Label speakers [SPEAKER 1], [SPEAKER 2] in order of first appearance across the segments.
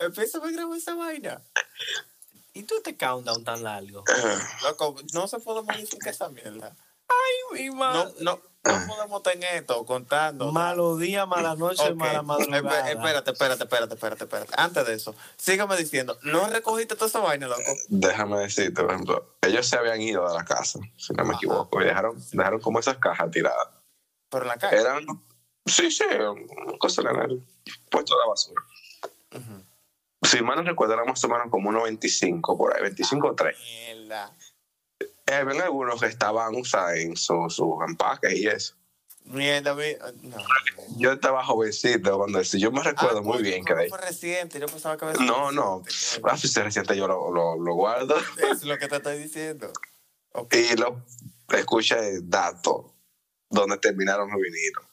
[SPEAKER 1] Empieza a grabar esa vaina.
[SPEAKER 2] ¿Y tú este countdown tan largo?
[SPEAKER 1] Loco, no se puede modificar esa mierda.
[SPEAKER 2] Ay, mi
[SPEAKER 1] No,
[SPEAKER 2] madre.
[SPEAKER 1] no, no podemos tener esto contando.
[SPEAKER 2] Malo día, mala noche,
[SPEAKER 1] Ok.
[SPEAKER 2] mala madrugada.
[SPEAKER 1] Espérate, espérate, espérate, espérate, espérate. Antes de eso, sígame diciendo, ¿no recogiste toda esa vaina, loco?
[SPEAKER 3] Déjame decirte, por ejemplo, ellos se habían ido de la casa, si no me
[SPEAKER 1] Ajá.
[SPEAKER 3] equivoco, y dejaron, dejaron como esas cajas tiradas.
[SPEAKER 1] Pero en la calle.
[SPEAKER 3] Eran, sí, sí, cosas en el puesto de la basura.
[SPEAKER 1] Ujú.
[SPEAKER 3] Si mal no recuerdo, menos como unos 25 por ahí, 25 o 3.
[SPEAKER 1] Mierda.
[SPEAKER 3] Eh, Habían algunos que estaban usados en sus su empaques y eso.
[SPEAKER 1] Mierda, mi- no.
[SPEAKER 3] Yo estaba jovencito cuando eso. Yo me recuerdo
[SPEAKER 1] Ah,
[SPEAKER 3] muy bien que de
[SPEAKER 1] fue reciente, yo pensaba que
[SPEAKER 3] No, no.
[SPEAKER 1] reciente.
[SPEAKER 3] Ah, si reciente yo lo, lo, lo guardo.
[SPEAKER 1] Es lo que te estoy diciendo. Ok.
[SPEAKER 3] Y lo escuché dato donde terminaron los vinilos.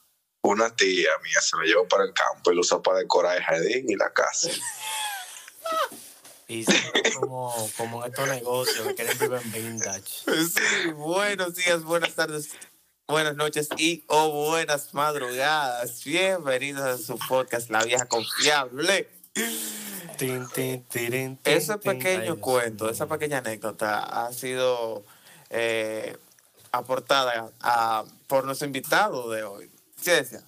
[SPEAKER 3] Una tía mía se lo llevó para el campo y lo usó para decorar el jardín y la casa.
[SPEAKER 2] Y como, como en estos negocios que quieren vivir en vintage.
[SPEAKER 1] Sí, buenos días, buenas tardes, buenas noches y o buenas madrugadas. Bienvenidos a su podcast La Vieja Confiable. Ese pequeño
[SPEAKER 2] Ay,
[SPEAKER 1] cuento, esa pequeña anécdota ha sido eh, aportada a- por nuestro invitado de hoy. Decía.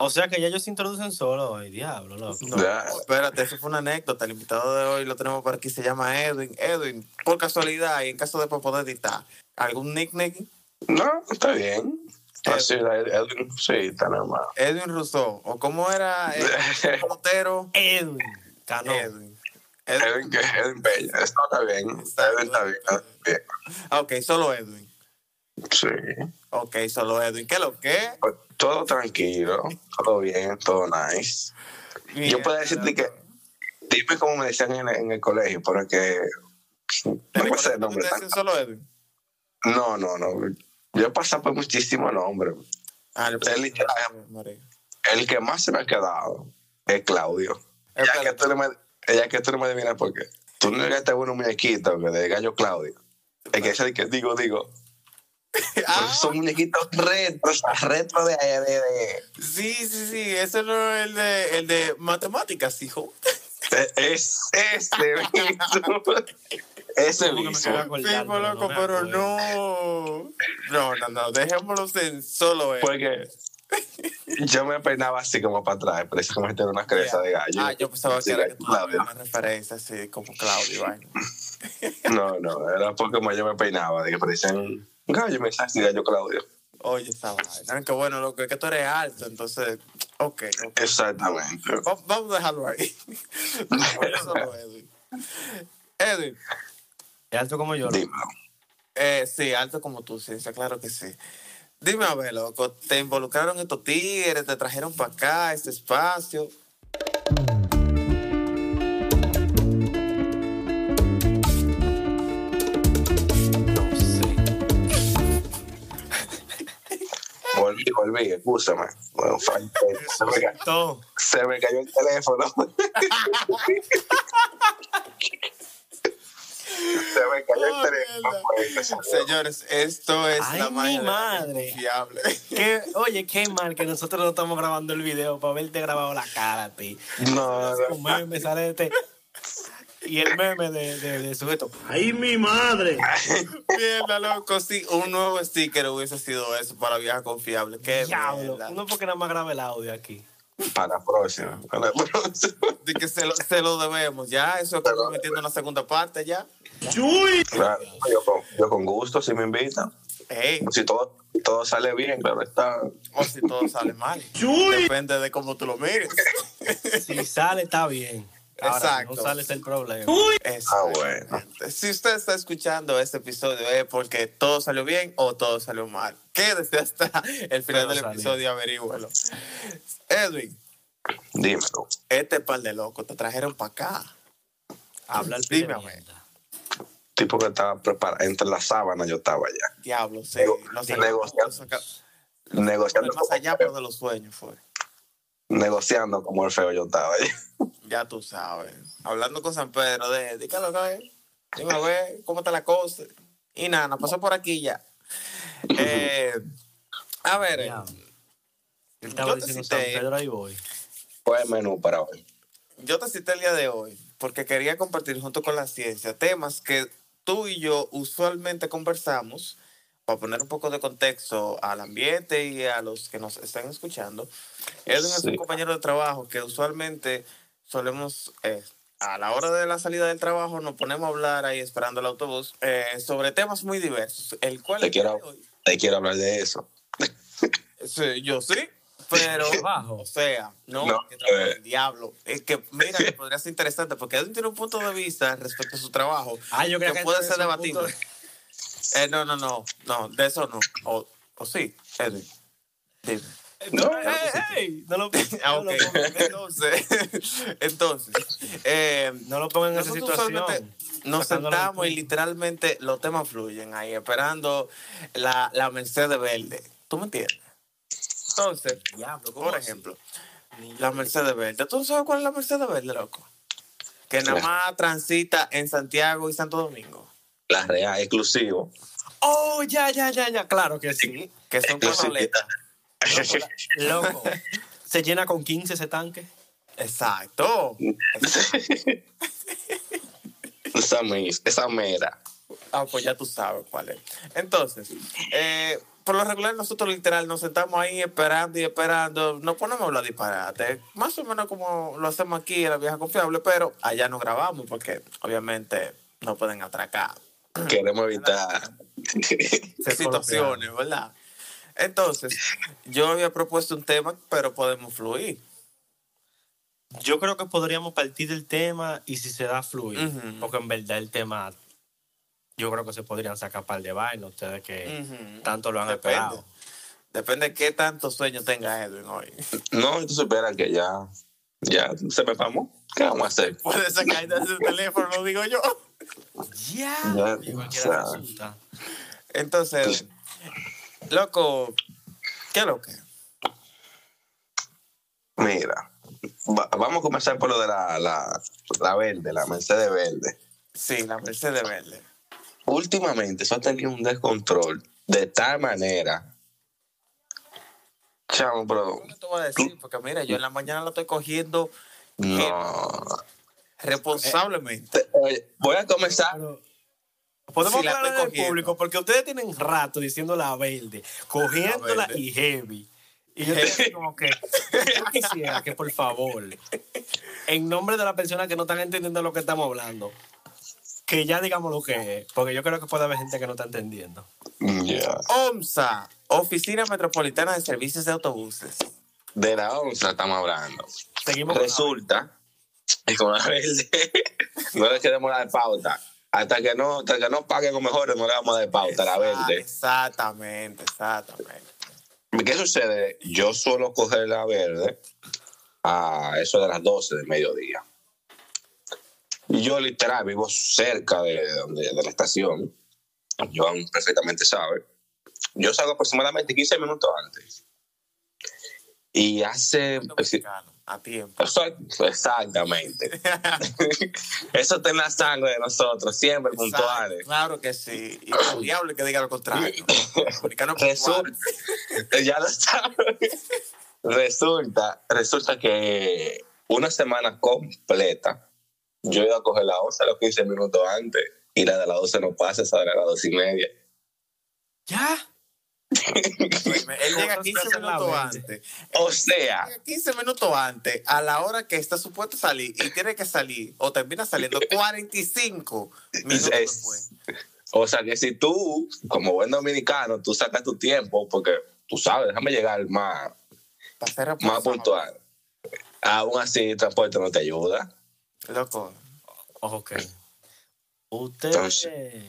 [SPEAKER 2] O sea que ya ellos se introducen solo hoy, diablo, loco.
[SPEAKER 1] No,
[SPEAKER 3] Ya.
[SPEAKER 1] espérate, eso fue una anécdota. El invitado de hoy lo tenemos por aquí, se llama Edwin. Edwin, por casualidad, y en caso de poder editar, ¿algún nickname?
[SPEAKER 3] No, está bien. Así, Edwin, sí, está normal.
[SPEAKER 1] Edwin Rousseau, o cómo era el pelotero
[SPEAKER 2] Edwin. Cano.
[SPEAKER 1] Edwin. Edwin.
[SPEAKER 3] Edwin, que Edwin Bella. Está bien.
[SPEAKER 1] Está
[SPEAKER 3] Edwin está bien. está bien.
[SPEAKER 1] Ah, Ok, solo Edwin.
[SPEAKER 3] Sí.
[SPEAKER 1] Ok, solo Edwin. ¿Qué es lo que?
[SPEAKER 3] Todo tranquilo, todo bien, todo nice. Yo puedo decirte que, dime cómo me decían en, el- en el colegio, porque no me sé el nombre.
[SPEAKER 1] ¿Te dicen solo Edwin?
[SPEAKER 3] No, no, no. Yo pasé por muchísimos nombres.
[SPEAKER 1] Ah, María.
[SPEAKER 3] El que más se me ha quedado es Claudio. Ya
[SPEAKER 1] Espérate.
[SPEAKER 3] que tú no me, ya que tú no me adivinas por qué. Tú no llegaste a unos muñequitos que de gallo Claudio. El que dice que digo, digo.
[SPEAKER 1] Ah,
[SPEAKER 3] son muñequitos retros, retro de, de, de-
[SPEAKER 1] sí, sí, sí. Ese no es el de, el de matemáticas, hijo.
[SPEAKER 3] de- es ese mismo. Ese
[SPEAKER 2] ¿Cómo que me
[SPEAKER 3] mismo.
[SPEAKER 1] Sí, loco, pero no. No, no, no. Dejémoslos en solo Edwin.
[SPEAKER 3] Porque yo me peinaba así como para atrás, parecía como si tenía una cresta de gallo.
[SPEAKER 1] Ah, yo pensaba que era que tú
[SPEAKER 3] Claudio.
[SPEAKER 1] una referencia así como Claudio.
[SPEAKER 3] No, no, era porque como yo me peinaba, de que parecían gallo, me así gallo Claudio.
[SPEAKER 1] Oye, esa vaina. Que bueno, loco, es que tú eres alto, entonces. Ok, ok.
[SPEAKER 3] Exactamente.
[SPEAKER 1] Va- Vamos a dejarlo ahí. Edwin. Edwin,
[SPEAKER 2] Es alto como yo.
[SPEAKER 3] Dímelo.
[SPEAKER 1] eh, sí, alto como tú, sí, sí, claro que sí. Dime a ver, loco, ¿te involucraron estos tigres? ¿Te trajeron para acá, este espacio?
[SPEAKER 3] Volví, escúchame. Bueno, se, me, ca-
[SPEAKER 2] Todo.
[SPEAKER 3] se me cayó el teléfono. se me cayó
[SPEAKER 1] Oh,
[SPEAKER 3] el teléfono. pues,
[SPEAKER 1] Señores, esto es
[SPEAKER 2] Ay,
[SPEAKER 1] la
[SPEAKER 2] mi madre.
[SPEAKER 1] confiable.
[SPEAKER 2] Qué- oye, qué mal que nosotros no estamos grabando el video para verte grabado la cara a ti.
[SPEAKER 3] No, no,
[SPEAKER 2] Un meme sale este. Y el meme de, de, de sujeto.
[SPEAKER 4] ¡Ay, mi madre!
[SPEAKER 1] Mierda, loco, sí, un nuevo sticker hubiese sido eso para vieja confiable. Qué
[SPEAKER 2] Diablo. Uno porque nada más graba el audio aquí.
[SPEAKER 3] para la próxima. Para la próxima.
[SPEAKER 1] De que se lo, se lo debemos, ya, eso estamos metiendo en la segunda parte ya.
[SPEAKER 4] ¡Chuy!
[SPEAKER 3] Claro, yo, con, yo con gusto, si me invitan.
[SPEAKER 1] Ey,
[SPEAKER 3] Si todo, todo sale bien, claro está.
[SPEAKER 1] o si todo sale mal. Depende de cómo tú lo mires.
[SPEAKER 2] Si sale, está bien.
[SPEAKER 1] Exacto.
[SPEAKER 2] si no sale, es el problema.
[SPEAKER 3] Ah, bueno.
[SPEAKER 1] Si usted está escuchando este episodio es porque todo salió bien o todo salió mal. Quédese hasta el final del
[SPEAKER 2] salió.
[SPEAKER 1] episodio averígüelo. Edwin,
[SPEAKER 3] Dímelo.
[SPEAKER 1] este par de locos te trajeron para acá.
[SPEAKER 2] Habla el mierda.
[SPEAKER 3] Tipo que estaba preparado. Entre las sábanas yo estaba allá.
[SPEAKER 1] Diablo, sí.
[SPEAKER 3] Nego-
[SPEAKER 1] No sé,
[SPEAKER 3] negociando. Negociando,
[SPEAKER 1] más allá, pero de los sueños fue.
[SPEAKER 3] Negociando como el feo yo estaba allá.
[SPEAKER 1] Ya tú sabes. Hablando con San Pedro de, de qué lo que es. Dime a ver cómo está la cosa. Y nada, nos pasó por aquí ya. Eh, a ver, eh.
[SPEAKER 2] Él estaba
[SPEAKER 1] Yo te
[SPEAKER 2] diciendo
[SPEAKER 1] cité.
[SPEAKER 2] San Pedro, ahí voy.
[SPEAKER 3] ¿Cuál es el menú para hoy?
[SPEAKER 1] yo te cité el día de hoy porque quería compartir junto con la ciencia temas que tú y yo usualmente conversamos para poner un poco de contexto al ambiente y a los que nos están escuchando. Edwin es un
[SPEAKER 3] Sí.
[SPEAKER 1] compañero de trabajo que usualmente solemos, eh, a la hora de la salida del trabajo, nos ponemos a hablar ahí esperando el autobús eh, sobre temas muy diversos. El cual
[SPEAKER 3] Te quiero-
[SPEAKER 1] hoy-
[SPEAKER 3] Te quiero hablar de eso.
[SPEAKER 1] Sí, yo sí, pero
[SPEAKER 2] Trabajo.
[SPEAKER 1] o sea, no,
[SPEAKER 3] No,
[SPEAKER 1] que
[SPEAKER 3] eh.
[SPEAKER 1] el diablo. Es que mira, que podría ser interesante porque Edwin tiene un punto de vista respecto a su trabajo
[SPEAKER 2] Ah, yo creo
[SPEAKER 1] que
[SPEAKER 2] que
[SPEAKER 1] puede ser
[SPEAKER 2] punto
[SPEAKER 1] Eh, no, no, no, no, de eso no. O, o sí, Edwin. Dime.
[SPEAKER 2] No,
[SPEAKER 3] No,
[SPEAKER 2] ey, ey, no lo,
[SPEAKER 1] Ah,
[SPEAKER 2] no lo
[SPEAKER 1] Entonces, entonces, eh,
[SPEAKER 2] no lo pongan en esa situación.
[SPEAKER 1] nos sentamos y literalmente los temas fluyen ahí, esperando la, la Mercedes Verde. ¿Tú me entiendes? Entonces,
[SPEAKER 2] Diablo, ¿cómo
[SPEAKER 1] por
[SPEAKER 2] así?
[SPEAKER 1] ejemplo, la Mercedes Verde. ¿Tú sabes cuál es la Mercedes Verde, loco? Que nada más transita en Santiago y Santo Domingo.
[SPEAKER 3] La real, exclusivo.
[SPEAKER 2] Oh, ya, ya, ya, ya. Claro que sí.
[SPEAKER 1] Que son
[SPEAKER 3] sí.
[SPEAKER 1] canoletas.
[SPEAKER 2] Loco. Se llena con 15 ese tanque.
[SPEAKER 1] Exacto.
[SPEAKER 3] esa, mis- esa mera.
[SPEAKER 1] Ah, pues ya tú sabes cuál es. Entonces, eh, por lo regular nosotros literal nos sentamos ahí esperando y esperando, nos ponemos a hablar disparate, más o menos como lo hacemos aquí en la vieja confiable, pero allá no grabamos porque obviamente no pueden atracar
[SPEAKER 3] Queremos evitar.
[SPEAKER 1] situaciones, ¿verdad? Entonces, yo había propuesto un tema, pero podemos fluir.
[SPEAKER 2] Yo creo que podríamos partir del tema y si se da fluir.
[SPEAKER 1] Ujú.
[SPEAKER 2] Porque en verdad el tema, yo creo que se podrían sacar par de vainas ustedes que
[SPEAKER 1] Ujú.
[SPEAKER 2] tanto lo han
[SPEAKER 1] Depende.
[SPEAKER 2] esperado.
[SPEAKER 1] Depende de qué tanto sueño tenga Edwin hoy.
[SPEAKER 3] No, tú superas que ya. Ya se me famó. ¿Qué vamos a hacer?
[SPEAKER 1] Puede sacar de su teléfono, lo digo yo.
[SPEAKER 2] Ya.
[SPEAKER 3] Ya,
[SPEAKER 2] Y
[SPEAKER 3] o
[SPEAKER 2] cualquiera
[SPEAKER 3] sea,
[SPEAKER 2] resulta.
[SPEAKER 1] Entonces, loco, ¿qué es lo que?
[SPEAKER 3] Mira, va- vamos a comenzar por lo de la, la, la verde, la Mercedes verde.
[SPEAKER 1] Sí, la Mercedes Verde.
[SPEAKER 3] Últimamente eso ha tenido un descontrol de tal manera. Chamo, pero
[SPEAKER 1] ¿Qué te voy a decir? Porque mira, yo en la mañana lo estoy cogiendo
[SPEAKER 3] no.
[SPEAKER 1] Responsablemente.
[SPEAKER 3] Oye, voy a comenzar.
[SPEAKER 2] Pero podemos hablar del público porque ustedes tienen rato diciendo la verde, cogiéndola
[SPEAKER 1] La verde.
[SPEAKER 2] y heavy. Y yo así como que yo quisiera que por favor, en nombre de las personas que no están entendiendo lo que estamos hablando, que ya digamos lo que es, porque yo creo que puede haber gente que no está entendiendo.
[SPEAKER 1] OMSA, Oficina Metropolitana de Servicios de Autobuses.
[SPEAKER 3] De la onza estamos hablando.
[SPEAKER 2] Seguimos con la-
[SPEAKER 3] Resulta que con la verde no le queremos dar pauta. Hasta que no, hasta que no paguen o mejor, no le vamos a dar pauta a la verde.
[SPEAKER 1] Exactamente, exactamente.
[SPEAKER 3] ¿Qué sucede? Yo suelo coger la verde a eso de las 12 del mediodía. Y yo literal vivo cerca de, donde, de la estación. Joan perfectamente sabe. Yo salgo aproximadamente 15 minutos antes. Y hace...
[SPEAKER 1] Dominicano, a tiempo.
[SPEAKER 3] Exact- Exactamente. Eso está en la sangre de nosotros, siempre
[SPEAKER 1] Exacto,
[SPEAKER 3] puntuales.
[SPEAKER 1] Claro que sí. Y el diablo que diga lo contrario.
[SPEAKER 3] Resulta, ya lo sabes. Resulta, resulta que una semana completa yo iba a coger la 11 a los 15 minutos antes y la de las 12 no pasa, esa de las 12 y media.
[SPEAKER 2] ¿Ya?
[SPEAKER 1] Él llega
[SPEAKER 2] Cosas
[SPEAKER 1] 15
[SPEAKER 2] que hacen la
[SPEAKER 1] minutos antes.
[SPEAKER 3] O sea,
[SPEAKER 1] Llega 15 minutos antes, a la hora que está supuesto salir y tiene que salir, o termina saliendo 45 minutos
[SPEAKER 3] Es-
[SPEAKER 1] después.
[SPEAKER 3] o sea que si tú, como buen dominicano, tú sacas tu tiempo, porque tú sabes, déjame llegar más, más puntual. Aún así, el transporte no te ayuda.
[SPEAKER 1] Loco,
[SPEAKER 2] Ok.
[SPEAKER 3] Entonces-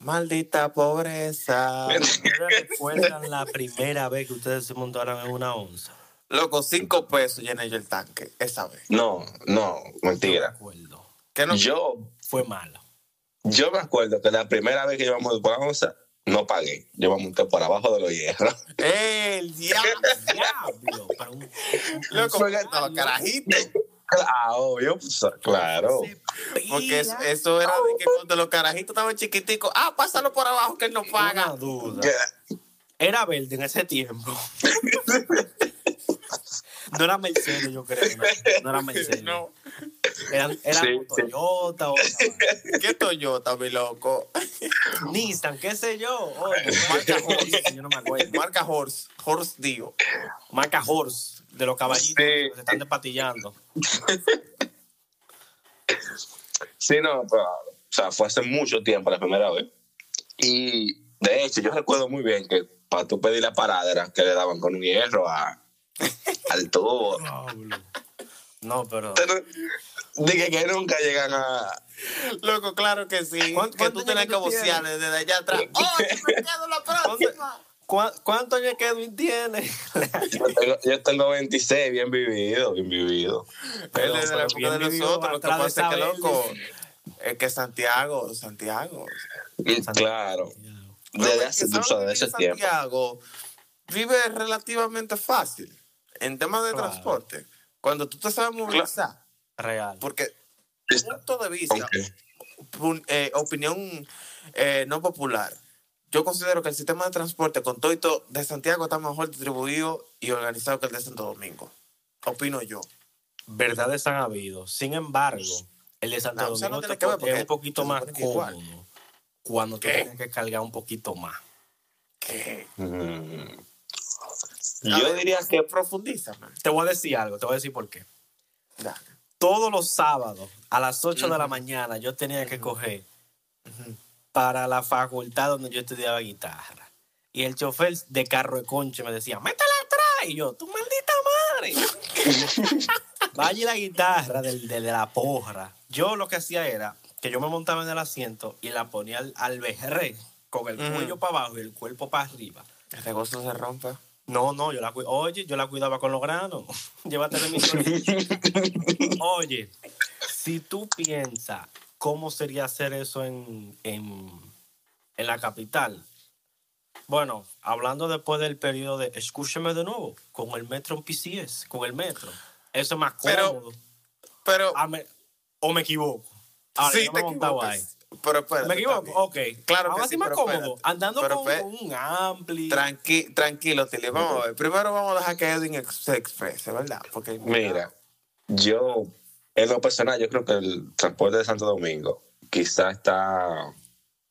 [SPEAKER 1] maldita pobreza.
[SPEAKER 2] ¿ustedes recuerdan la primera vez que ustedes se montaron en una onza?
[SPEAKER 1] Loco, 5 pesos llené yo el tanque, esa vez.
[SPEAKER 3] No, no, mentira.
[SPEAKER 2] No.
[SPEAKER 1] ¿Qué no?
[SPEAKER 3] Yo
[SPEAKER 2] Fue malo.
[SPEAKER 3] Yo me acuerdo que la primera vez que íbamos por la onza, no pagué. Yo me monté por abajo de los hierros.
[SPEAKER 1] ¡El diablo!
[SPEAKER 2] Diablo, pero un-
[SPEAKER 1] Loco,
[SPEAKER 3] Fue que-
[SPEAKER 1] estaba carajito.
[SPEAKER 3] Ah, obvio, pues, claro.
[SPEAKER 1] Porque eso, eso era de que cuando los carajitos estaban chiquiticos, ah, pásalo por abajo que él no
[SPEAKER 2] Una
[SPEAKER 1] paga.
[SPEAKER 2] duda.
[SPEAKER 3] Que-
[SPEAKER 2] Era verde en ese tiempo. No era Mercedes, yo creo. No, no era Mercedes.
[SPEAKER 1] No,
[SPEAKER 2] Eran, eran
[SPEAKER 3] Sí,
[SPEAKER 2] o
[SPEAKER 3] sí.
[SPEAKER 2] Toyota o
[SPEAKER 1] ¿Qué Toyota, mi loco?
[SPEAKER 2] Nissan, qué sé yo. Oye, marca Horse, yo no me acuerdo.
[SPEAKER 1] Marca Horse. Horse Dio.
[SPEAKER 2] Marca Horse, de los caballitos
[SPEAKER 3] Sí.
[SPEAKER 2] que se están despatillando.
[SPEAKER 3] Sí, no, pero, o sea, fue hace mucho tiempo la primera vez. Y de hecho, yo recuerdo muy bien que para tú pedir la parada era que le daban con un hierro a, al tubo.
[SPEAKER 2] No, pero.
[SPEAKER 3] Pero, Dije que nunca llegan a.
[SPEAKER 1] Loco, claro que sí.
[SPEAKER 2] ¿Cuánto-
[SPEAKER 1] que tú tienes que vocear desde allá atrás. ¡Oh, me quedo la próxima!
[SPEAKER 2] ¿Cuá- ¿Cuántos años que Edwin tiene?
[SPEAKER 3] Yo tengo, yo tengo 26, bien vivido, bien vivido.
[SPEAKER 1] Él es de la época de nosotros. Lo que pasa es que, loco, es que Santiago, Santiago.
[SPEAKER 3] Claro. Desde
[SPEAKER 1] es
[SPEAKER 3] hace, tú
[SPEAKER 1] sabes
[SPEAKER 3] ese tiempo.
[SPEAKER 1] Santiago vive relativamente fácil en temas de
[SPEAKER 2] Claro.
[SPEAKER 1] transporte. Cuando tú te sabes movilizar,
[SPEAKER 2] Real.
[SPEAKER 1] porque punto de vista, eh, opinión eh, no popular, yo considero que el sistema de transporte con todo y todo de Santiago está mejor distribuido y organizado que el de Santo Domingo. Opino yo.
[SPEAKER 2] Verdades han habido. Sin embargo, el de Santo
[SPEAKER 1] No, o sea, no
[SPEAKER 2] Domingo te- es un poquito más cómodo cuando tú
[SPEAKER 1] ¿Qué?
[SPEAKER 2] tienes que cargar un poquito más.
[SPEAKER 1] ¿Qué?
[SPEAKER 3] Mm. Yo
[SPEAKER 1] ver,
[SPEAKER 3] diría que
[SPEAKER 1] profundiza, man.
[SPEAKER 2] Te voy a decir algo, te voy a decir por qué.
[SPEAKER 1] Dale.
[SPEAKER 2] Todos los sábados a las 8 de la mañana yo tenía que coger para la facultad donde yo estudiaba guitarra. Y el chofer de carro de conche me decía, métela atrás. Y yo, tu maldita madre. Vaya la guitarra del, de la porra. Yo lo que hacía era que yo me montaba en el asiento y la ponía al, al bejerré, con el cuello para abajo y el cuerpo para arriba.
[SPEAKER 1] El negocio se rompe.
[SPEAKER 2] No, no, yo la cu- Oye, yo la cuidaba con los granos. Llévate de mi Oye, si tú piensas cómo sería hacer eso en, en, en la capital. Bueno, hablando después del periodo de, escúcheme de nuevo, con el metro en PCS, con el metro. Eso es más cómodo.
[SPEAKER 1] Pero
[SPEAKER 2] Ah, me- o me equivoco. Ahora,
[SPEAKER 1] sí
[SPEAKER 2] me
[SPEAKER 1] te
[SPEAKER 2] ahí.
[SPEAKER 1] Pero espérate,
[SPEAKER 2] ¿Me equivoco?
[SPEAKER 1] también.
[SPEAKER 2] Ok.
[SPEAKER 1] Claro
[SPEAKER 2] Ahora
[SPEAKER 1] que
[SPEAKER 2] sí
[SPEAKER 1] sí,
[SPEAKER 2] más cómodo.
[SPEAKER 1] espérate.
[SPEAKER 2] Andando
[SPEAKER 1] Pero
[SPEAKER 2] con, un ampli.
[SPEAKER 1] Tranqui, tranquilo, Tilly. Vamos a ver. Primero vamos a dejar que Edwin se exprese, ¿verdad? Porque
[SPEAKER 3] Mira, yo, en lo personal, yo creo que el transporte de Santo Domingo quizá está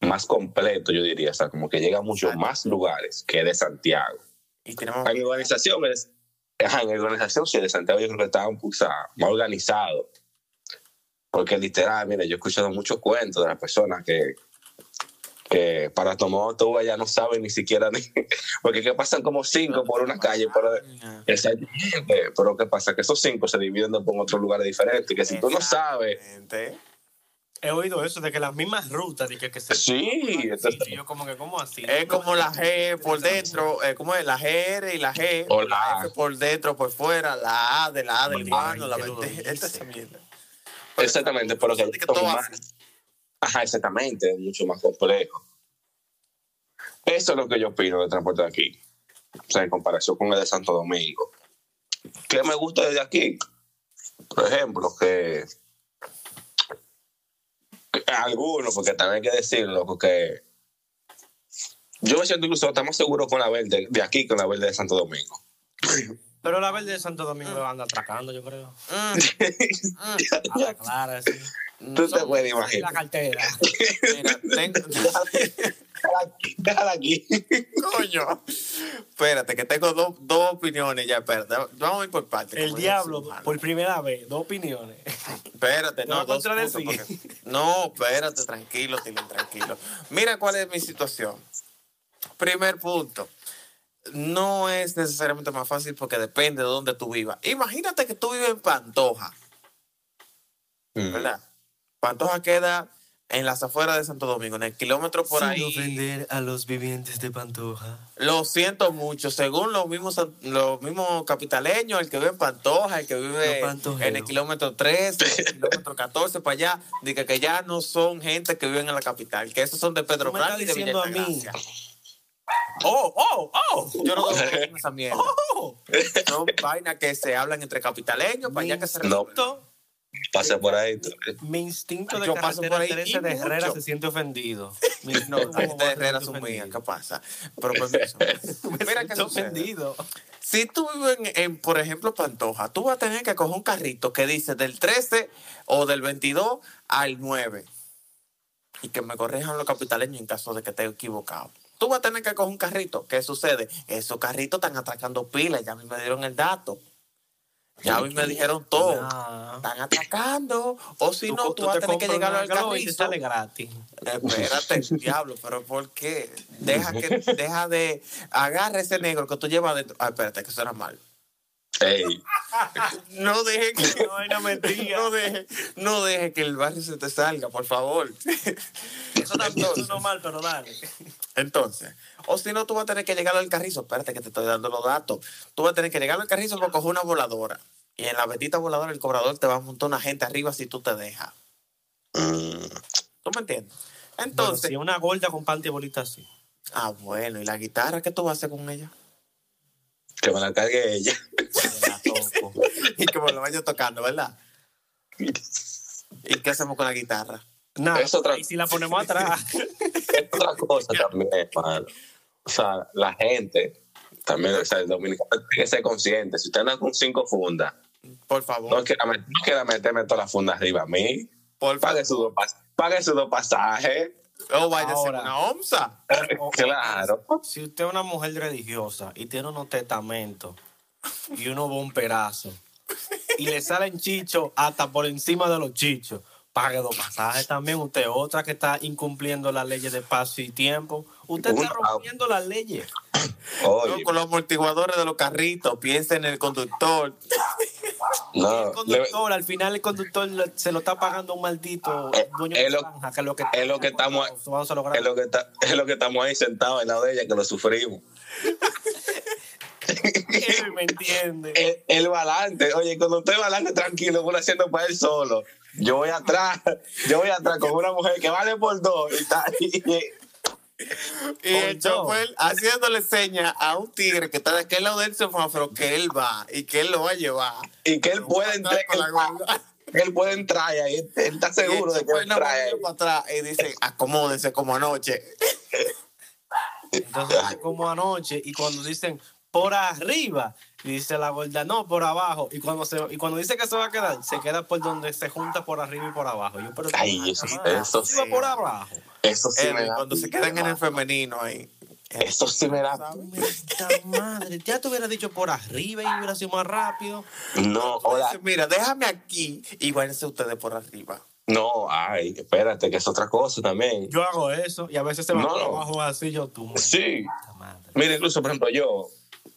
[SPEAKER 3] más completo, yo diría, o sea, como que llega a muchos más lugares que de Santiago.
[SPEAKER 1] Y tenemos
[SPEAKER 3] En organización, es, en organización, sí, de Santiago yo creo que está un poco, más organizado. Porque literal, mira, yo he escuchado muchos cuentos de las personas que, que para tomar autobús ya no saben ni siquiera ni. Porque que pasan como cinco por una calle, pero Exactamente. Pero ¿qué pasa? Que esos cinco se dividen por otros lugares diferentes. Que si tú no sabes.
[SPEAKER 1] Exactamente.
[SPEAKER 2] He oído eso de que las mismas rutas, de que, que se.
[SPEAKER 3] Sí, entonces-
[SPEAKER 2] Y yo, como que, ¿cómo así?
[SPEAKER 1] Es como la G por dentro, eh, ¿cómo es? La GR y la G,
[SPEAKER 3] O
[SPEAKER 1] la
[SPEAKER 3] la A.
[SPEAKER 1] F por dentro, por fuera, la A de la A del
[SPEAKER 2] Ay,
[SPEAKER 1] hermano, la
[SPEAKER 2] qué lo
[SPEAKER 1] 20.
[SPEAKER 2] dice.
[SPEAKER 1] Esta es esa mierda.
[SPEAKER 3] Exactamente, pero que,
[SPEAKER 1] que
[SPEAKER 3] son
[SPEAKER 1] todo
[SPEAKER 3] más-
[SPEAKER 1] así.
[SPEAKER 3] Ajá, exactamente, es mucho más complejo. Eso es lo que yo opino del transporte de aquí. O sea, en comparación con el de Santo Domingo. ¿Qué me gusta desde aquí? Por ejemplo, que, algunos, porque también hay que decirlo, porque yo me siento incluso hasta más seguro con la verde de aquí con la verde de Santo Domingo.
[SPEAKER 2] Pero la verde de Santo Domingo anda atracando, yo creo.
[SPEAKER 1] Mm,
[SPEAKER 2] A la clara, sí.
[SPEAKER 3] Tú te puedes
[SPEAKER 2] La
[SPEAKER 3] imaginar.
[SPEAKER 2] cartera.
[SPEAKER 1] Mira, tengo-
[SPEAKER 3] Déjala aquí.
[SPEAKER 1] Coño. Espérate, que tengo dos, dos opiniones ya, espérate. Vamos a ir por partes.
[SPEAKER 2] El diablo, por primera vez, dos opiniones.
[SPEAKER 1] Espérate,
[SPEAKER 2] Te
[SPEAKER 1] no,
[SPEAKER 2] a
[SPEAKER 1] dos puntos,
[SPEAKER 2] contradecir.
[SPEAKER 1] porque- No, espérate, tranquilo, Tilín, tranquilo. Mira cuál es mi situación. Primer punto. No es necesariamente más fácil porque depende de dónde tú vivas. Imagínate que tú vives en Pantoja, ¿verdad? Pantoja queda en las afueras de Santo Domingo, en el kilómetro por
[SPEAKER 2] Sin
[SPEAKER 1] ahí.
[SPEAKER 2] ofender a los vivientes de Pantoja.
[SPEAKER 1] Lo siento mucho. Según los mismos, los mismos capitaleños, el que vive en Pantoja, el que vive en el kilómetro 13, en el kilómetro 14 para allá, dice que ya no son gente que viven en la capital, que esos son de Pedro Franco y de Villa
[SPEAKER 2] diciendo a mí.
[SPEAKER 1] Altagracia.
[SPEAKER 2] ¡Oh, oh, oh!
[SPEAKER 1] Yo no tengo esa mierda.
[SPEAKER 2] ¡Oh!
[SPEAKER 1] Son vainas que se hablan entre capitaleños para allá que se
[SPEAKER 3] No.
[SPEAKER 1] resuelven.
[SPEAKER 3] Pase por ahí. tú.
[SPEAKER 2] Mi instinto de
[SPEAKER 1] Yo paso por ahí y
[SPEAKER 2] de Herrera
[SPEAKER 1] mucho.
[SPEAKER 2] se siente ofendido. Mi
[SPEAKER 1] No, las de Herrera son mías, ¿qué pasa? Pero permiso. Mira sucede.
[SPEAKER 2] ofendido.
[SPEAKER 1] Si tú vives en, en, por ejemplo, Pantoja, tú vas a tener que coger un carrito que dice del 13 o del 22 al 9. Y que me corrijan los capitaleños en caso de que esté equivocado. Tú vas a tener que coger un carrito. ¿Qué sucede? Esos carritos están atracando pilas. Ya a mí me dieron el dato. Ya a mí me dijeron todo. Están atracando. O si no, tú, vas a
[SPEAKER 2] te
[SPEAKER 1] tener que llegar al
[SPEAKER 2] Glow y te
[SPEAKER 1] carrito.
[SPEAKER 2] sale gratis.
[SPEAKER 1] Espérate, diablo, pero ¿por qué? Deja que deja de agarra ese negro que tú llevas dentro. Ah, espérate, que suena mal.
[SPEAKER 3] Ey,
[SPEAKER 1] No deje que
[SPEAKER 2] No, vaina metida.
[SPEAKER 1] no deje, no deje que el barrio se te salga, por favor.
[SPEAKER 2] Eso también
[SPEAKER 1] Entonces,
[SPEAKER 2] es normal, pero dale.
[SPEAKER 1] entonces, o si no, tú vas a tener que llegar al carrizo. Espérate que te estoy dando los datos. Tú vas a tener que llegar al carrizo para coger una voladora. Y en la bendita voladora el cobrador te va a montar una gente arriba si tú te dejas.
[SPEAKER 3] mm,
[SPEAKER 1] ¿Tú me entiendes?
[SPEAKER 2] Entonces,
[SPEAKER 1] Entonces,
[SPEAKER 2] si una gorda con panty bolita así.
[SPEAKER 1] ah, bueno, ¿y la guitarra qué tú vas a hacer con ella?
[SPEAKER 3] Que me la cargue ella.
[SPEAKER 1] y que me lo vaya tocando, ¿verdad? ¿Y qué hacemos con la guitarra?
[SPEAKER 2] Nada,
[SPEAKER 3] otra-
[SPEAKER 2] y si la ponemos atrás.
[SPEAKER 3] Es otra cosa también, hermano. O sea, la gente, también, o sea, el dominicano tiene que ser consciente. Si usted anda con cinco fundas,
[SPEAKER 1] Por favor.
[SPEAKER 3] no quiera, no quiera meterme todas las fundas arriba a mí.
[SPEAKER 1] por
[SPEAKER 3] Pague dos, pas- pague sus dos pasajes.
[SPEAKER 1] O vaya a ser
[SPEAKER 2] Ahora.
[SPEAKER 1] una onza.
[SPEAKER 3] Claro.
[SPEAKER 2] Si usted es una mujer religiosa y tiene unos testamentos y unos bomperazos y le salen chichos hasta por encima de los chichos, pague dos pasajes también. Usted es otra que está incumpliendo las leyes de espacio y tiempo. Usted está rompiendo las leyes.
[SPEAKER 3] Oye,
[SPEAKER 1] con los amortiguadores de los carritos, piensa en el conductor.
[SPEAKER 3] No,
[SPEAKER 2] El conductor, al final el conductor se lo está pagando un maldito
[SPEAKER 3] Eh,
[SPEAKER 2] dueño
[SPEAKER 3] es
[SPEAKER 2] de
[SPEAKER 3] lo-
[SPEAKER 2] granja, que es lo que,
[SPEAKER 3] es lo que estamos-
[SPEAKER 2] vamos a lograr.
[SPEAKER 3] es lo que está, es lo que estamos ahí sentados al lado de ella que lo sufrimos.
[SPEAKER 2] Él me entiende.
[SPEAKER 3] El, el balance, oye, cuando usted balance tranquilo, uno haciendo para él solo. Yo voy atrás, yo voy atrás con una mujer que vale por dos y, y-
[SPEAKER 1] Y el chofer haciéndole señas a un tigre que está de aquel lado del semáforo que él va y que él lo va a llevar.
[SPEAKER 3] y que él puede entrar,
[SPEAKER 1] Con la gorda.
[SPEAKER 3] él puede entrar y ahí él, él está seguro de que él trae.
[SPEAKER 1] para atrás y dice, acomódense como anoche.
[SPEAKER 2] Entonces, como anoche, y cuando dicen por arriba, dice la gorda, no, por abajo. Y cuando, se, y cuando dice que se va a quedar, se queda por donde se junta por arriba y por abajo. Yo, pero
[SPEAKER 3] Ay,
[SPEAKER 2] ¿qué
[SPEAKER 3] eso- eso sí.
[SPEAKER 2] por abajo.
[SPEAKER 3] Eso sí me da.
[SPEAKER 1] cuando se quedan en el femenino ahí.
[SPEAKER 3] Eso sí me da.
[SPEAKER 2] Madre, ya te hubiera dicho por arriba y hubiera sido más rápido.
[SPEAKER 3] No, hola.
[SPEAKER 1] dices, Mira, déjame aquí y váyanse ustedes por arriba.
[SPEAKER 3] No, ay, espérate, que es otra cosa también.
[SPEAKER 2] Yo hago eso y a veces se va
[SPEAKER 3] No,
[SPEAKER 2] abajo así, yo tú.
[SPEAKER 3] Sí. Mira, incluso, por ejemplo, yo,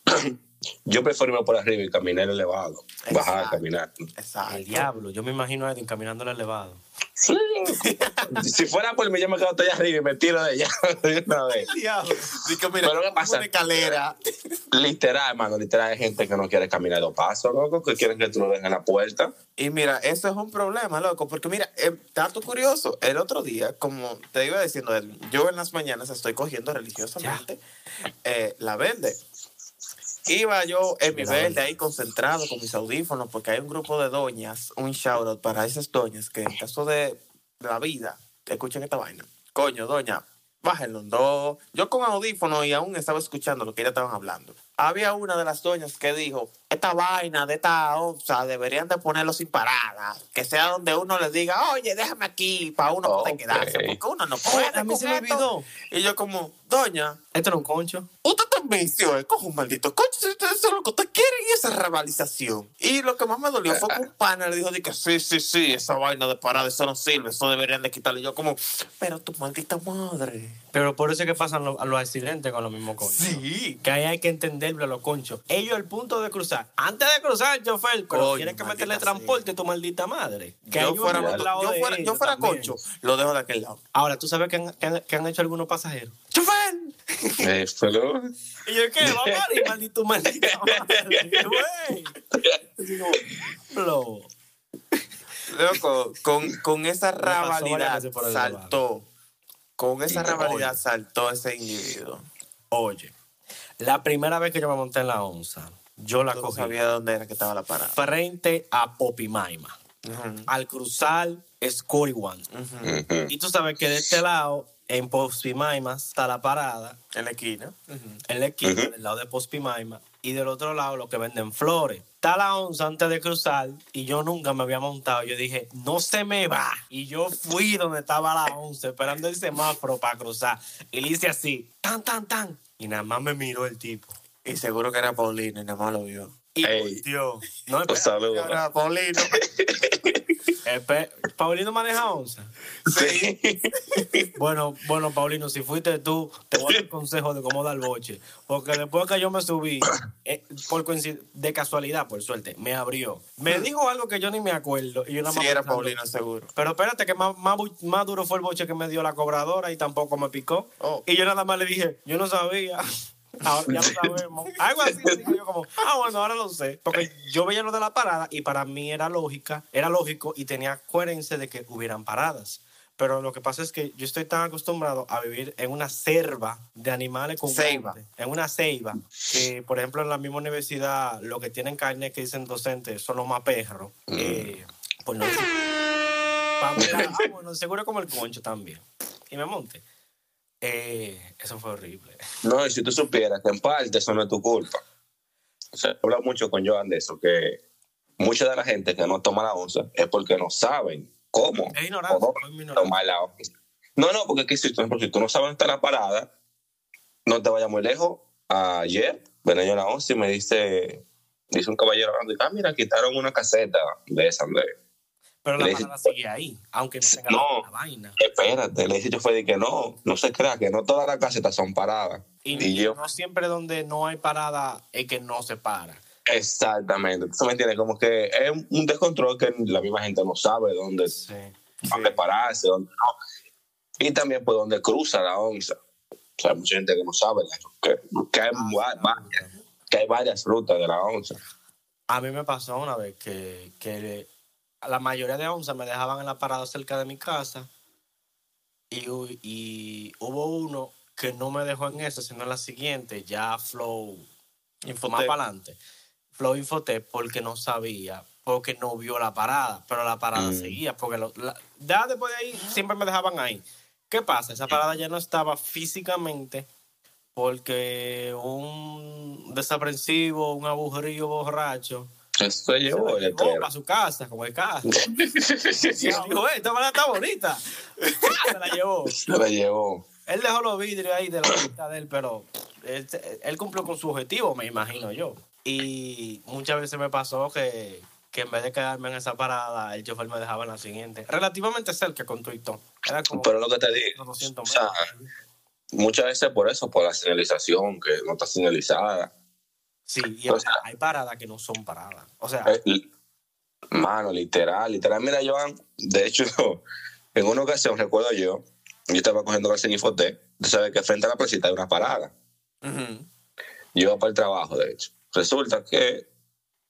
[SPEAKER 3] yo prefiero irme por arriba y caminar elevado. Bajar, caminar.
[SPEAKER 1] Exacto.
[SPEAKER 2] El diablo, yo me imagino a Edwin caminando el elevado.
[SPEAKER 3] Sí. si fuera por mí, yo me quedo hasta allá arriba y me tiro de ella una vez.
[SPEAKER 1] Mira,
[SPEAKER 3] Pero ¿qué pasa?
[SPEAKER 1] una escalera.
[SPEAKER 3] Literal, hermano, literal, hay gente que no quiere caminar dos pasos, loco, que quieren que tú lo dejes en la puerta.
[SPEAKER 1] Y mira, eso es un problema, loco, porque mira, eh, dato curioso, el otro día, como te iba diciendo, yo en las mañanas estoy cogiendo religiosamente eh, la verde. Iba yo en mi verde ahí concentrado con mis audífonos, porque hay un grupo de doñas, un shout out para esas doñas que en caso de la vida, que escuchen esta vaina. Coño, doña, bájenlo en dos. Yo con audífonos y aún estaba escuchando lo que ellas estaban hablando. Había una de las doñas que dijo, esta vaina de esta onza deberían de ponerlo sin parada. Que sea donde uno le diga, oye, déjame aquí para uno poder
[SPEAKER 3] Ok.
[SPEAKER 1] quedarse. Porque uno no
[SPEAKER 2] Oh,
[SPEAKER 1] puede.
[SPEAKER 2] a mí
[SPEAKER 1] con
[SPEAKER 2] se me
[SPEAKER 1] esto".
[SPEAKER 2] olvidó.
[SPEAKER 1] Y yo como, doña,
[SPEAKER 2] Esto era un concho.
[SPEAKER 1] Usted también vicio, eh, coge un maldito usted eso es lo que usted quiere y esa revalización. Y lo que más me dolió fue que un pana le dijo de que sí, sí, sí, esa vaina de parada, eso no sirve, eso deberían de quitarlo. Y yo como, pero tu maldita madre.
[SPEAKER 2] Pero por eso es que pasan los, los accidentes con los mismos conchos.
[SPEAKER 1] Sí.
[SPEAKER 2] Que ahí hay que entenderlo a los conchos. Ellos al punto de cruzar. Antes de cruzar, chofer, pero
[SPEAKER 1] Coño,
[SPEAKER 2] tienes que meterle transporte tu maldita madre. Que
[SPEAKER 1] Yo fuera, yo
[SPEAKER 2] de
[SPEAKER 1] fuera, yo
[SPEAKER 2] ellos
[SPEAKER 1] fuera
[SPEAKER 2] también.
[SPEAKER 1] concho, lo dejo de aquel lado.
[SPEAKER 2] Ahora, ¿tú sabes qué han, qué han- qué han hecho algunos pasajeros?
[SPEAKER 1] ¡Chofer!
[SPEAKER 3] Eh, pero-
[SPEAKER 2] Y yo, ¿qué? Va a morir, maldito maldita madre. Güey.
[SPEAKER 1] Loco, con, con esa rabalidad saltó, con esa rabalidad saltó ese individuo.
[SPEAKER 2] Oye, la primera vez que yo me monté en la onza, yo la
[SPEAKER 1] No
[SPEAKER 2] cogí
[SPEAKER 1] sabía dónde era que estaba la parada.
[SPEAKER 2] frente a Popimaima.
[SPEAKER 1] Ujú,
[SPEAKER 2] al cruzar Scoriwan.
[SPEAKER 1] Ujú.
[SPEAKER 2] Y tú sabes que de este lado, en Pospimaima, está la parada,
[SPEAKER 1] En la esquina.
[SPEAKER 2] En la esquina, del lado de Pospimaima, y del otro lado lo que venden flores. Está la onza antes de cruzar, y yo nunca me había montado. Yo dije, no se me va. Y yo fui donde estaba la once, esperando el semáforo para cruzar. Y le hice así, tan, tan, tan. Y nada más me miró el tipo.
[SPEAKER 1] Y seguro que era Paulino y nada más lo vio.
[SPEAKER 2] Y
[SPEAKER 3] Ey.
[SPEAKER 2] volteó. No,
[SPEAKER 3] Un saludo.
[SPEAKER 1] Paulino.
[SPEAKER 2] Paulino maneja onza.
[SPEAKER 3] Sí.
[SPEAKER 2] Bueno, bueno, Paulino, si fuiste tú, te voy a dar consejo de cómo dar boche. Porque después que yo me subí, eh, por de casualidad, por suerte, me abrió. Me dijo algo que yo ni me acuerdo. Y yo nada más
[SPEAKER 1] Sí, era Paulino, seguro.
[SPEAKER 2] Pero espérate, que más, más, más duro fue el boche que me dio la cobradora y tampoco me picó.
[SPEAKER 1] Oh.
[SPEAKER 2] Y yo nada más le dije, yo no sabía. Ahora ya lo sabemos. Algo así, así que yo como, ah, bueno, ahora lo sé. Porque yo veía lo de la parada y para mí era lógica, era lógico y tenía coherencia de que hubieran paradas. Pero lo que pasa es que yo estoy tan acostumbrado a vivir en una selva de animales con
[SPEAKER 1] Ceiba.
[SPEAKER 2] en una ceiba, que por ejemplo en la misma universidad lo que tienen carne que dicen docentes son los más perros. Eh, pues no mira, ah, bueno, seguro como el concho también. Y me monte. Eh, eso fue horrible.
[SPEAKER 3] No, y si tú supieras que en parte eso no es tu culpa. O sea, habla mucho con Joan de eso, que mucha de la gente que no toma la onza es porque no saben cómo
[SPEAKER 2] Es
[SPEAKER 3] tomar la onza. No, no, porque que si, por ejemplo, si tú no sabes dónde está la parada, no te vayas muy lejos. Ayer venía yo a la onza y me dice, dice un caballero ah, mira, quitaron una caseta de esa, Andrés.
[SPEAKER 2] Pero la parada sigue ahí, aunque no tenga
[SPEAKER 3] No.
[SPEAKER 2] la, vaina.
[SPEAKER 3] Espérate, le yo fue de que no, no se crea que no todas las casetas son paradas.
[SPEAKER 2] Y,
[SPEAKER 3] Y yo,
[SPEAKER 2] no siempre donde no hay parada es que no se para.
[SPEAKER 3] Exactamente. Entonces, ¿me entiendes? Como que es un descontrol que la misma gente no sabe dónde,
[SPEAKER 2] Sí.
[SPEAKER 3] dónde pararse, dónde no. Y también por dónde cruza la onza. O sea, hay mucha gente que no sabe eso, que, que, hay, va- varias, que hay varias rutas de la onza.
[SPEAKER 2] A mí me pasó una vez que, que la mayoría de onzas me dejaban en la parada cerca de mi casa y, y hubo uno que no me dejó en esa, sino en la siguiente, ya Flow, más
[SPEAKER 1] Infotec.
[SPEAKER 2] para adelante. Flow Infotec porque no sabía, porque no vio la parada, pero la parada
[SPEAKER 3] Mm.
[SPEAKER 2] seguía, porque lo- la- ya después de ahí siempre me dejaban ahí. ¿Qué pasa? Esa parada ya no estaba físicamente porque un desaprensivo, un aburrido borracho,
[SPEAKER 3] Eso se llevó
[SPEAKER 2] llegó
[SPEAKER 3] letrero.
[SPEAKER 2] para su casa, como dijo, "Eh, esta parada está bonita. Se la llevó.
[SPEAKER 3] Se la llevó.
[SPEAKER 2] Él dejó los vidrios ahí de la vista de él, pero él, él cumplió con su objetivo, me imagino yo. Y muchas veces me pasó que, que en vez de quedarme en esa parada, el chofer me dejaba en la siguiente. Relativamente cerca con Tuitón. Era como
[SPEAKER 3] Pero lo que te digo,
[SPEAKER 2] unos 200
[SPEAKER 3] o sea,
[SPEAKER 2] metros.
[SPEAKER 3] muchas veces por eso, por la señalización, que no está señalizada.
[SPEAKER 2] Sí, y
[SPEAKER 3] o sea,
[SPEAKER 2] hay paradas que no son paradas. O sea,
[SPEAKER 3] Eh, Mano, literal, literal. Mira, Joan, de hecho, en una ocasión, recuerdo yo, yo estaba cogiendo calce en Infoté, tú sabes que frente a la placita hay una parada. Yo iba para el trabajo, de hecho. Resulta que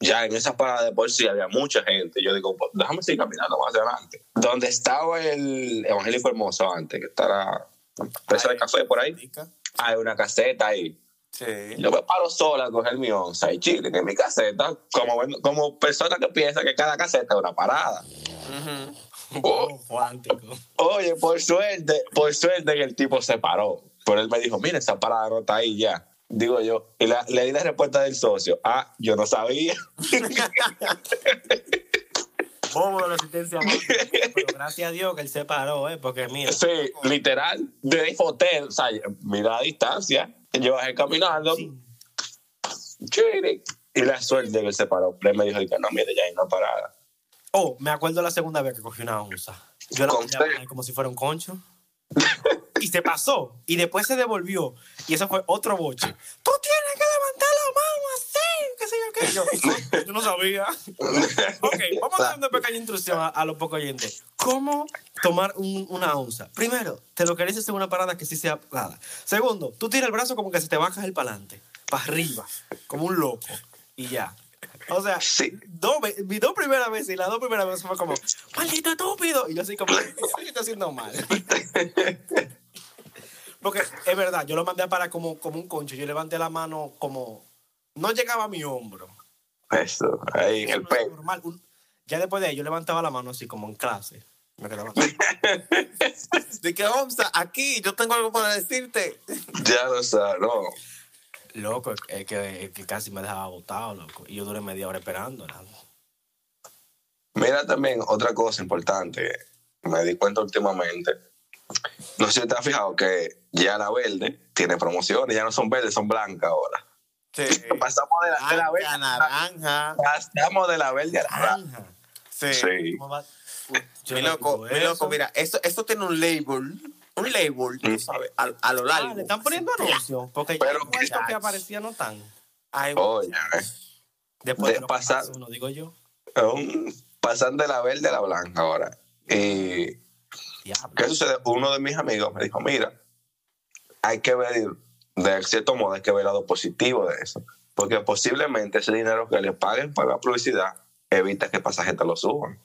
[SPEAKER 3] ya en esa parada de por sí había mucha gente. Yo digo, pues, déjame seguir caminando más adelante. Donde estaba el Evangélico Hermoso antes, que está la presa de café por ahí, hay una caseta ahí.
[SPEAKER 1] Sí.
[SPEAKER 3] Yo me paro sola a coger mi onza y chile en mi caseta, como, como persona que piensa que cada caseta es una parada.
[SPEAKER 1] Ujú.
[SPEAKER 2] oh, cuántico.
[SPEAKER 3] Oye, por suerte, por suerte que el tipo se paró. Pero él me dijo, mira, esa parada no está ahí ya. Digo yo, y la- le di la respuesta del socio. Ah, yo no sabía.
[SPEAKER 2] Bobo de la asistencia. Pero gracias a Dios que él se paró, ¿eh? Porque mira.
[SPEAKER 3] Sí, literal, de infotel, o sea, mira la distancia. Yo bajé caminando,
[SPEAKER 2] sí.
[SPEAKER 3] chile. Y la suerte que él se paró. Él me dijo, que no, mire, ya hay una parada.
[SPEAKER 2] Oh, me acuerdo la segunda vez que cogí una onza. Yo la
[SPEAKER 3] ¿Con
[SPEAKER 2] mandé a bajar como si fuera un concho. y se pasó. Y después se devolvió. Y eso fue otro boche. Tú yo no sabía. ok, vamos a dar una pequeña instrucción a, a los pocos oyentes. ¿Cómo tomar un- una onza? Primero, te lo querés hacer una parada que sí sea parada. Segundo, tú tiras el brazo como que se te va a caer para. Para arriba. Como un loco. Y ya. O sea,
[SPEAKER 3] Sí.
[SPEAKER 2] dos, mis dos primeras veces y las dos primeras veces fue como, maldito estúpido. Y yo así como, ¿qué estoy haciendo mal? Porque es verdad, yo lo mandé a parar como, como un concho. Yo levanté la mano como, no llegaba a mi hombro.
[SPEAKER 3] Eso, ahí el pecho.
[SPEAKER 2] normal. Un- Ya después de ahí, yo levantaba la mano así como en clase. Me quedaba así.
[SPEAKER 1] De que, Omsa, aquí yo tengo algo para decirte.
[SPEAKER 3] Ya lo sabes, no.
[SPEAKER 2] Loco, es que, es que casi me dejaba botado, loco. Y yo duré media hora esperando.
[SPEAKER 3] Mira también otra cosa importante, me di cuenta últimamente. No sé si te has fijado que ya la verde tiene promociones, ya no son verdes, son blancas ahora.
[SPEAKER 1] Sí.
[SPEAKER 3] Pasamos de la, de la verde,
[SPEAKER 1] Blanca, naranja.
[SPEAKER 3] pasamos de la verde a.
[SPEAKER 2] Naranja.
[SPEAKER 1] Sí.
[SPEAKER 3] Sí.
[SPEAKER 1] Loco, mi loco, mira, esto, esto tiene un label, un label, tú
[SPEAKER 3] Mm.
[SPEAKER 1] sabes, a, a lo largo.
[SPEAKER 2] Ah, le están poniendo anuncios. Porque
[SPEAKER 3] Pero
[SPEAKER 2] ya
[SPEAKER 3] qué
[SPEAKER 2] estos que
[SPEAKER 1] chachos.
[SPEAKER 2] aparecían no están.
[SPEAKER 1] Ay,
[SPEAKER 3] Oye,
[SPEAKER 2] Después
[SPEAKER 3] De
[SPEAKER 2] de,
[SPEAKER 3] pasar-
[SPEAKER 2] pasar. Uno, digo yo.
[SPEAKER 3] un- pasan de la verde a la blanca ahora. Y
[SPEAKER 2] Diablo.
[SPEAKER 3] ¿Qué sucede? Uno de mis amigos me dijo, mira, hay que ver, de cierto modo, hay que ver el lado positivo de eso. Porque posiblemente ese dinero que le paguen para la publicidad evita que pasajeros te lo suban.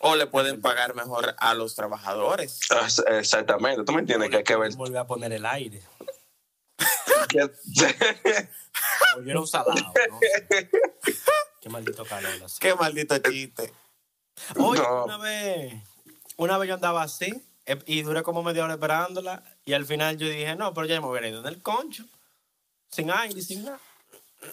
[SPEAKER 1] O le pueden pagar mejor a los trabajadores.
[SPEAKER 3] Es- Exactamente, tú me entiendes que hay que ver.
[SPEAKER 2] Volver a poner el aire.
[SPEAKER 3] que-
[SPEAKER 2] Volvieron un salado. ¿no? Qué maldito calor. así.
[SPEAKER 1] Qué maldito chiste.
[SPEAKER 2] Oye,
[SPEAKER 3] No.
[SPEAKER 2] una vez, una vez yo andaba así y duré como media hora esperándola y al final yo dije, no, pero ya me hubiera ido en el concho. Sin aire, sin nada.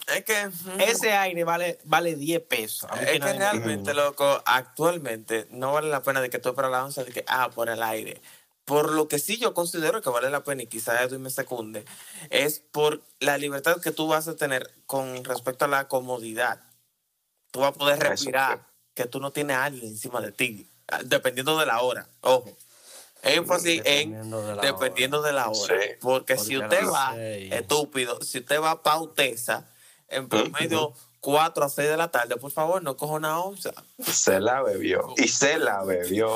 [SPEAKER 1] Es que,
[SPEAKER 2] Ese aire vale, vale 10 pesos. A mí
[SPEAKER 1] es que
[SPEAKER 2] me-
[SPEAKER 1] realmente, loco, actualmente no vale la pena de que tú esperas la once de que, ah, por el aire. Por lo que sí yo considero que vale la pena y quizás Edwin me secunde, es por la libertad que tú vas a tener con respecto a la comodidad. Tú vas a poder
[SPEAKER 3] Eso
[SPEAKER 1] respirar,
[SPEAKER 3] sí.
[SPEAKER 1] que tú no tienes a alguien encima de ti, ah, dependiendo de la hora. Ojo. Énfasis en
[SPEAKER 2] Dependiendo de la
[SPEAKER 1] dependiendo de la hora.
[SPEAKER 3] Sí.
[SPEAKER 1] Porque
[SPEAKER 2] Porque
[SPEAKER 1] si usted va,
[SPEAKER 2] seis.
[SPEAKER 1] estúpido, si usted va a Pautesa, en promedio 4 a 6 de la tarde, por favor, no coja una onza.
[SPEAKER 3] se la bebió. Y se la bebió.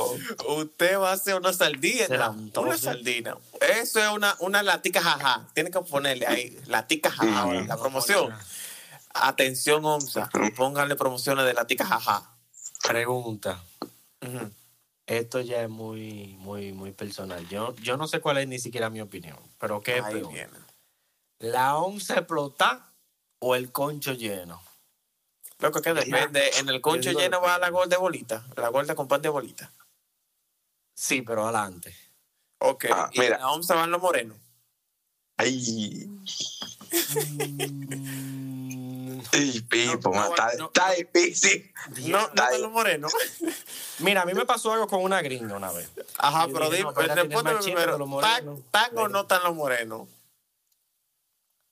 [SPEAKER 1] Usted va a hacer una sardina.
[SPEAKER 2] Se la untó,
[SPEAKER 1] Una sardina. Eso es una, una latica jaja. Tiene que ponerle ahí, latica jaja. La promoción. Atención, onza. Pónganle promociones de latica jaja.
[SPEAKER 2] Pregunta. Esto ya es muy, muy, muy personal. Yo, yo no sé cuál es ni siquiera mi opinión, pero ¿qué es
[SPEAKER 1] Ahí
[SPEAKER 2] peor?
[SPEAKER 1] viene.
[SPEAKER 2] ¿La once explotar o el concho lleno?
[SPEAKER 1] Loco, que depende. En el concho lleno va la gol de bolita. La gol de con pan de bolita.
[SPEAKER 2] Sí, pero adelante.
[SPEAKER 1] Ok.
[SPEAKER 3] Ah,
[SPEAKER 1] y
[SPEAKER 3] mira.
[SPEAKER 1] en la onza van los morenos.
[SPEAKER 3] Ay, Ay, Pipo,
[SPEAKER 1] No,
[SPEAKER 3] ma, está,
[SPEAKER 1] no,
[SPEAKER 3] está difícil.
[SPEAKER 1] No, no morenos.
[SPEAKER 2] Mira, a mí me pasó algo con una gringa una vez.
[SPEAKER 1] Ajá, pero dime,
[SPEAKER 2] no,
[SPEAKER 1] respóndeme primero. ¿Tan, o no tan los morenos?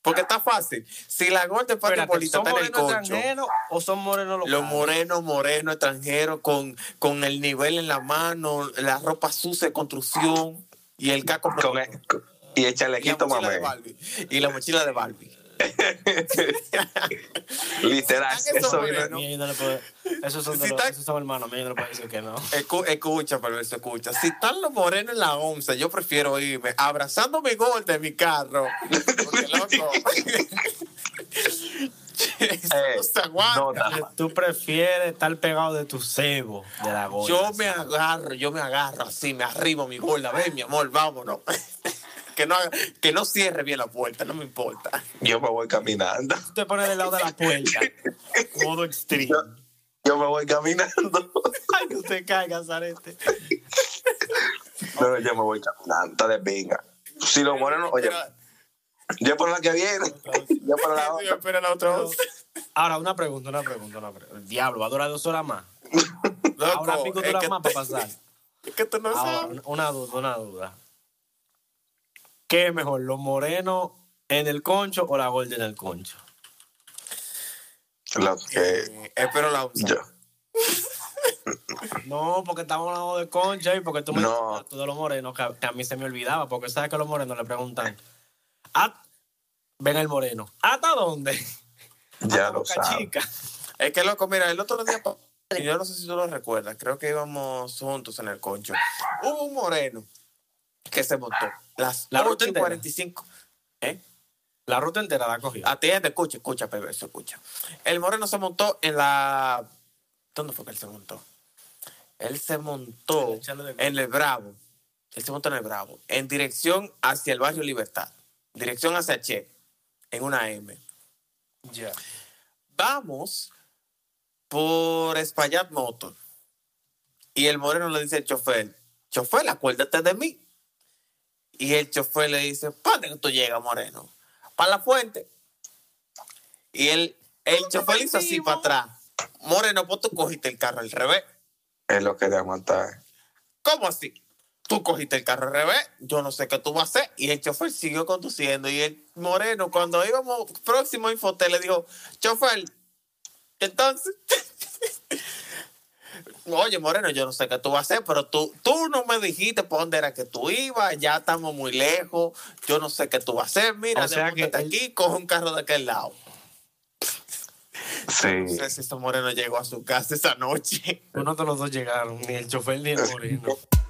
[SPEAKER 1] Porque está fácil. Si la
[SPEAKER 2] Espérate,
[SPEAKER 1] bolita
[SPEAKER 2] ¿Son
[SPEAKER 1] está en el
[SPEAKER 2] morenos
[SPEAKER 1] concho,
[SPEAKER 2] extranjeros o son morenos locales?
[SPEAKER 1] los morenos, morenos, extranjeros, con, con el nivel en la mano, la ropa sucia de construcción y el caco
[SPEAKER 3] Con el- y el chalequito.
[SPEAKER 1] Barbie. Y la mochila de Barbie.
[SPEAKER 3] Literal,
[SPEAKER 1] esos
[SPEAKER 3] eso viene.
[SPEAKER 1] morenos.
[SPEAKER 2] Mira, yo no le puedo- Esos son,
[SPEAKER 1] Si
[SPEAKER 2] los- esos son hermanos míos, yo no le puedo decir que no.
[SPEAKER 1] Escu- escucha, escucha. Si están los morenos en la onza, yo prefiero irme abrazando mi gol de mi carro. Porque, loco. eso
[SPEAKER 3] Eh,
[SPEAKER 1] no
[SPEAKER 2] Tú prefieres estar pegado de tu cebo, de la gorda.
[SPEAKER 1] Yo me agarro, yo me agarro así, me arribo mi gorda. Ven, mi amor, vámonos. Que, no, haga- que no cierre bien la puerta, no me importa.
[SPEAKER 3] Yo me voy caminando.
[SPEAKER 2] Tú te pones del lado de la puerta. Modo extreme.
[SPEAKER 3] Yo me voy caminando.
[SPEAKER 2] Ay, que usted caiga, Zarete.
[SPEAKER 3] No, yo me voy caminando. Está de pinga. Si los morenos, oye, yo por la que viene. Yo por la
[SPEAKER 1] Yo
[SPEAKER 3] otra.
[SPEAKER 1] espero la otra.
[SPEAKER 2] Ahora, una pregunta, una pregunta, una pregunta. El diablo, va a durar dos horas más.
[SPEAKER 1] Loco,
[SPEAKER 2] Ahora pico dura más para pasar.
[SPEAKER 1] Es que tú no
[SPEAKER 2] Ahora,
[SPEAKER 1] sabes.
[SPEAKER 2] una duda, una duda. ¿Qué es mejor, los morenos en el concho o la gorda en el concho?
[SPEAKER 3] Lo que
[SPEAKER 1] Eh, espero la
[SPEAKER 3] yo.
[SPEAKER 2] No, porque estamos hablando de concha y porque tú me
[SPEAKER 3] No.
[SPEAKER 2] dijiste de los morenos que a, que a mí se me olvidaba, porque sabes que los morenos le preguntan, "¿A- ven el moreno, ¿hasta dónde?
[SPEAKER 3] Ya
[SPEAKER 2] "Hasta
[SPEAKER 3] lo
[SPEAKER 2] Boca
[SPEAKER 3] sabes.
[SPEAKER 2] Chica".
[SPEAKER 1] Es que loco, mira, el otro día, yo no sé si tú lo recuerdas, creo que íbamos juntos en el concho. Hubo un moreno que se montó. Las
[SPEAKER 2] La ruta
[SPEAKER 1] 8 y
[SPEAKER 2] entera.
[SPEAKER 1] 45. ¿Eh?
[SPEAKER 2] La ruta entera la cogió.
[SPEAKER 1] Atiende, escucha, escucha, perverso, escucha. El moreno se montó en la. ¿Dónde fue que él se montó? Él se montó
[SPEAKER 2] el
[SPEAKER 1] en el Bravo. Él se montó en el Bravo. En dirección hacia el barrio Libertad. Dirección hacia Che. En una M.
[SPEAKER 2] Ya.
[SPEAKER 1] Vamos por Espaillat Motor. Y el moreno le dice al chofer, chofer, acuérdate de mí. Y el chofer le dice, ¿para dónde tú llegas, moreno? Para la fuente. Y el, el chofer hizo así para atrás. Moreno, pues tú cogiste el carro al revés.
[SPEAKER 3] Es lo que te matar.
[SPEAKER 1] ¿Cómo así? Tú cogiste el carro al revés, yo no sé qué tú vas a hacer. Y el chofer siguió conduciendo. Y el moreno, cuando íbamos próximo a Infotel, le dijo, chofer, entonces... Oye, Moreno, yo no sé qué tú vas a hacer, pero tú, tú no me dijiste por dónde era que tú ibas, ya estamos muy lejos, yo no sé qué tú vas a hacer, mira,
[SPEAKER 2] O sea que
[SPEAKER 1] aquí, coge un carro de aquel lado.
[SPEAKER 3] Sí.
[SPEAKER 1] No sé si ese Moreno llegó a su casa esa noche.
[SPEAKER 2] Uno de los dos llegaron, ni el chofer ni el moreno.